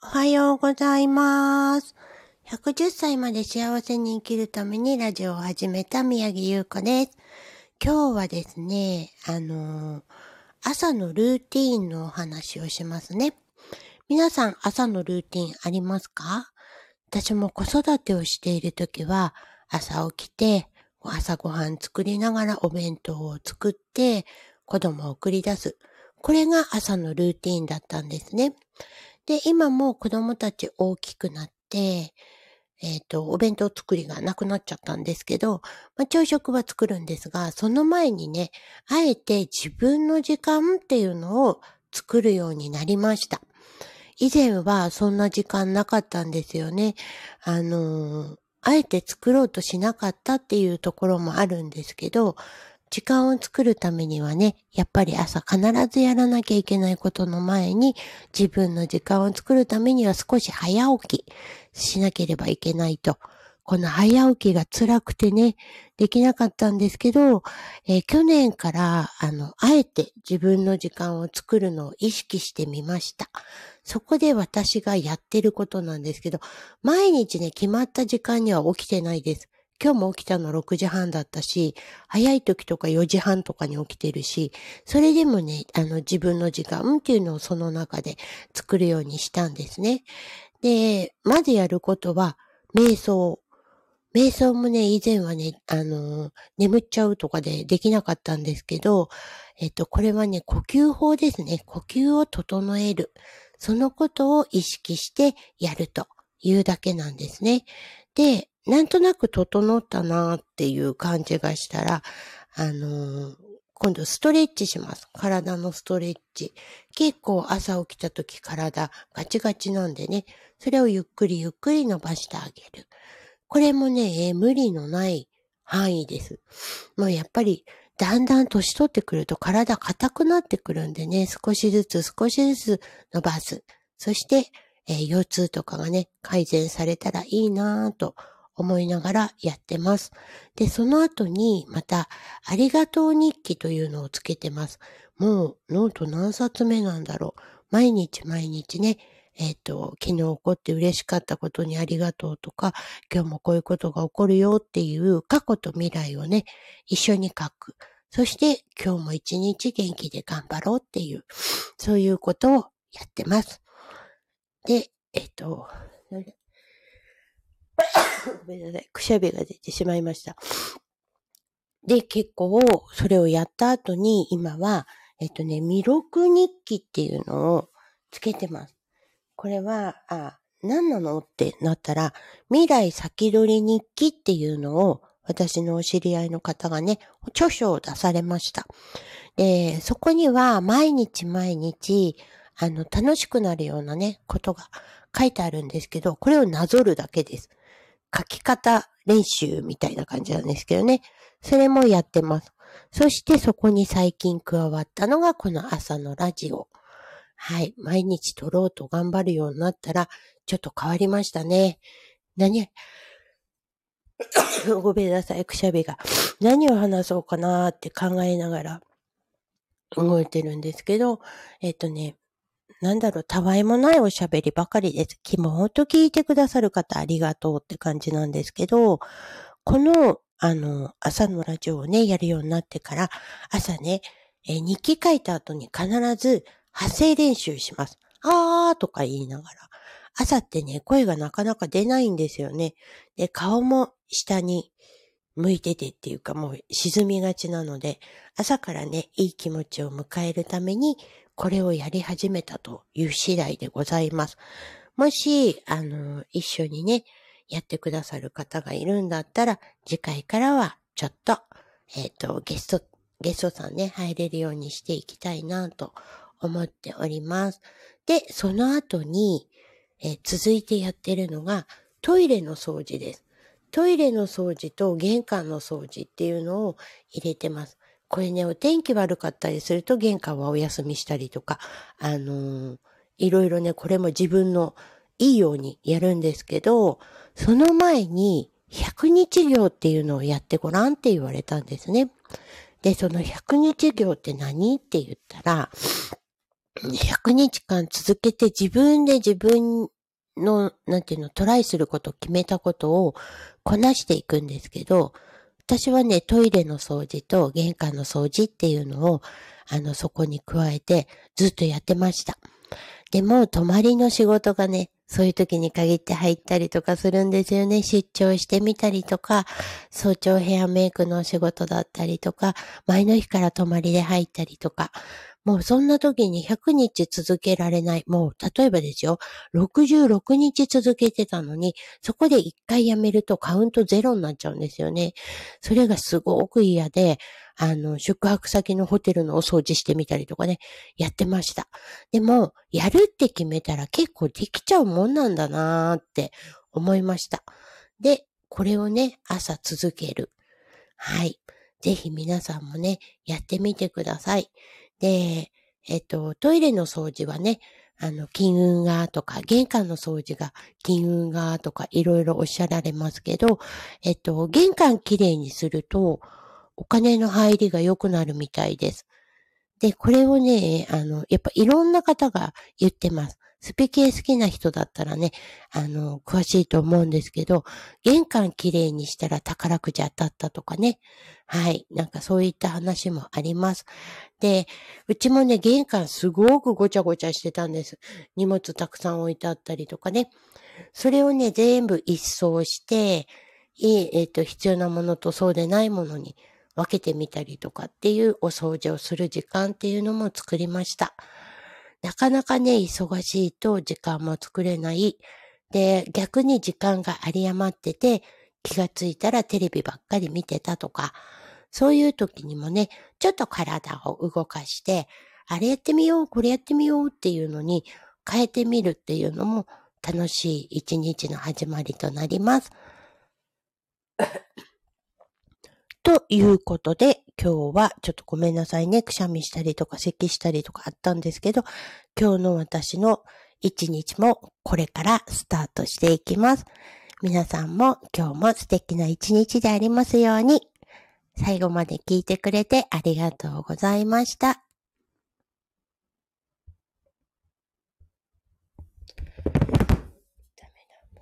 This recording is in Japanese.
おはようございます。110歳まで幸せに生きるためにラジオを始めた宮城優子です。今日はですね、あのー朝のルーティーンのお話をしますね。皆さん朝のルーティーンありますか？私も子育てをしているときは朝起きて朝ごはん作りながらお弁当を作って子供を送り出す。これが朝のルーティーンだったんですね。で、今も子供たち大きくなって、えっ、と、お弁当作りがなくなっちゃったんですけど、まあ、朝食は作るんですが、その前にね、あえて自分の時間っていうのを作るようになりました。以前はそんな時間なかったんですよね。あのーあえて作ろうとしなかったっていうところもあるんですけど、時間を作るためにはね、やっぱり朝必ずやらなきゃいけないことの前に、自分の時間を作るためには少し早起きしなければいけないと。この早起きが辛くてね、できなかったんですけど、えー去年から、あの、あえて自分の時間を作るのを意識してみました。そこで私がやってることなんですけど、毎日ね、決まった時間には起きてないです。今日も起きたの6時半だったし、早い時とか4時半とかに起きてるし、それでもね、あの自分の時間っていうのをその中で作るようにしたんですね。で、まずやることは、瞑想。瞑想もね、以前はね、あの、眠っちゃうとかでできなかったんですけど、えっと、これはね、呼吸法ですね。呼吸を整える。そのことを意識してやるというだけなんですね。で、なんとなく整ったなーっていう感じがしたら、あのー今度ストレッチします。体のストレッチ。結構朝起きた時体ガチガチなんでね、それをゆっくりゆっくり伸ばしてあげる。これもね、無理のない範囲です。もうやっぱり、だんだん年取ってくると体硬くなってくるんでね、少しずつ少しずつ伸ばす。そして、えー腰痛とかがね、改善されたらいいなぁと思いながらやってます。で、その後にまた、ありがとう日記というのをつけてます。もう、ノート何冊目なんだろう。毎日毎日ね、えっ、と、昨日起こって嬉しかったことにありがとうとか、今日もこういうことが起こるよっていう過去と未来をね、一緒に書く。そして、今日も一日元気で頑張ろうっていう、そういうことをやってます。で、えっ、と、ごめんなさい。くしゃみが出てしまいました。で、結構、それをやった後に、今は、えっとね、未録日記っていうのをつけてます。これは、あ、何なのってなったら、未来先取り日記っていうのを、私のお知り合いの方がね、著書を出されました。で、そこには毎日毎日、あの、楽しくなるようなね、ことが書いてあるんですけど、これをなぞるだけです。書き方練習みたいな感じなんですけどね。それもやってます。そしてそこに最近加わったのがこの朝のラジオ。はい。毎日撮ろうと頑張るようになったら、ちょっと変わりましたね。何？ごめんなさい、くしゃみが。何を話そうかなーって考えながら動いてるんですけど、えっとね、なんだろう、たわいもないおしゃべりばかりです。きもほんと聞いてくださる方ありがとうって感じなんですけど、この、あの、朝のラジオをね、やるようになってから、朝ね、えー日記書いた後に必ず発声練習します。あーとか言いながら。朝ってね、声がなかなか出ないんですよね。で、顔も下に向いててっていうかもう沈みがちなので、朝からね、いい気持ちを迎えるために、これをやり始めたという次第でございます。もし、あの、一緒にね、やってくださる方がいるんだったら、次回からはちょっと、えっ、と、ゲスト、ゲストさんね、入れるようにしていきたいなと思っております。で、その後に、えー続いてやってるのが、トイレの掃除です。トイレの掃除と玄関の掃除っていうのを入れてます。これね、お天気悪かったりすると玄関はお休みしたりとか、あのーいろいろね、これも自分のいいようにやるんですけど、その前に100日行っていうのをやってごらんって言われたんですね。で、その100日行って何って言ったら、100日間続けて自分で自分の、なんていうの、トライすること、決めたことをこなしていくんですけど、私はね、トイレの掃除と玄関の掃除っていうのを、あの、そこに加えてずっとやってました。でも、泊まりの仕事がね、そういう時に限って入ったりとかするんですよね。出張してみたりとか、早朝ヘアメイクのお仕事だったりとか、前の日から泊まりで入ったりとか、もうそんな時に100日続けられない。もう例えばですよ、66日続けてたのに、そこで1回やめるとカウントゼロになっちゃうんですよね。それがすごく嫌で、あの、宿泊先のホテルのお掃除してみたりとかね、やってました。でも、やるって決めたら結構できちゃうもんもんなんだなーって思いました。で、これをね、朝続ける。はい。ぜひ皆さんもね、やってみてください。で、えっと、トイレの掃除はね、あの、金運がとか、玄関の掃除が金運がとか、いろいろおっしゃられますけど、えっと、玄関きれいにすると、お金の入りが良くなるみたいです。で、これをね、あの、やっぱいろんな方が言ってます。スピ系好きな人だったらね、あの、詳しいと思うんですけど、玄関きれいにしたら宝くじ当たったとかね。はい。なんかそういった話もあります。で、うちもね、玄関すごくごちゃごちゃしてたんです。荷物たくさん置いてあったりとかね。それをね、全部一掃して、いい、えっ、ー、と、必要なものとそうでないものに分けてみたりとかっていうお掃除をする時間っていうのも作りました。なかなかね、忙しいと時間も作れない。で、逆に時間が有り余ってて、気がついたらテレビばっかり見てたとか、そういう時にもね、ちょっと体を動かして、あれやってみよう、これやってみようっていうのに変えてみるっていうのも楽しい一日の始まりとなります。ということで、今日はちょっとごめんなさいね。くしゃみしたりとか咳したりとかあったんですけど、今日の私の一日もこれからスタートしていきます。皆さんも今日も素敵な一日でありますように。最後まで聞いてくれてありがとうございました。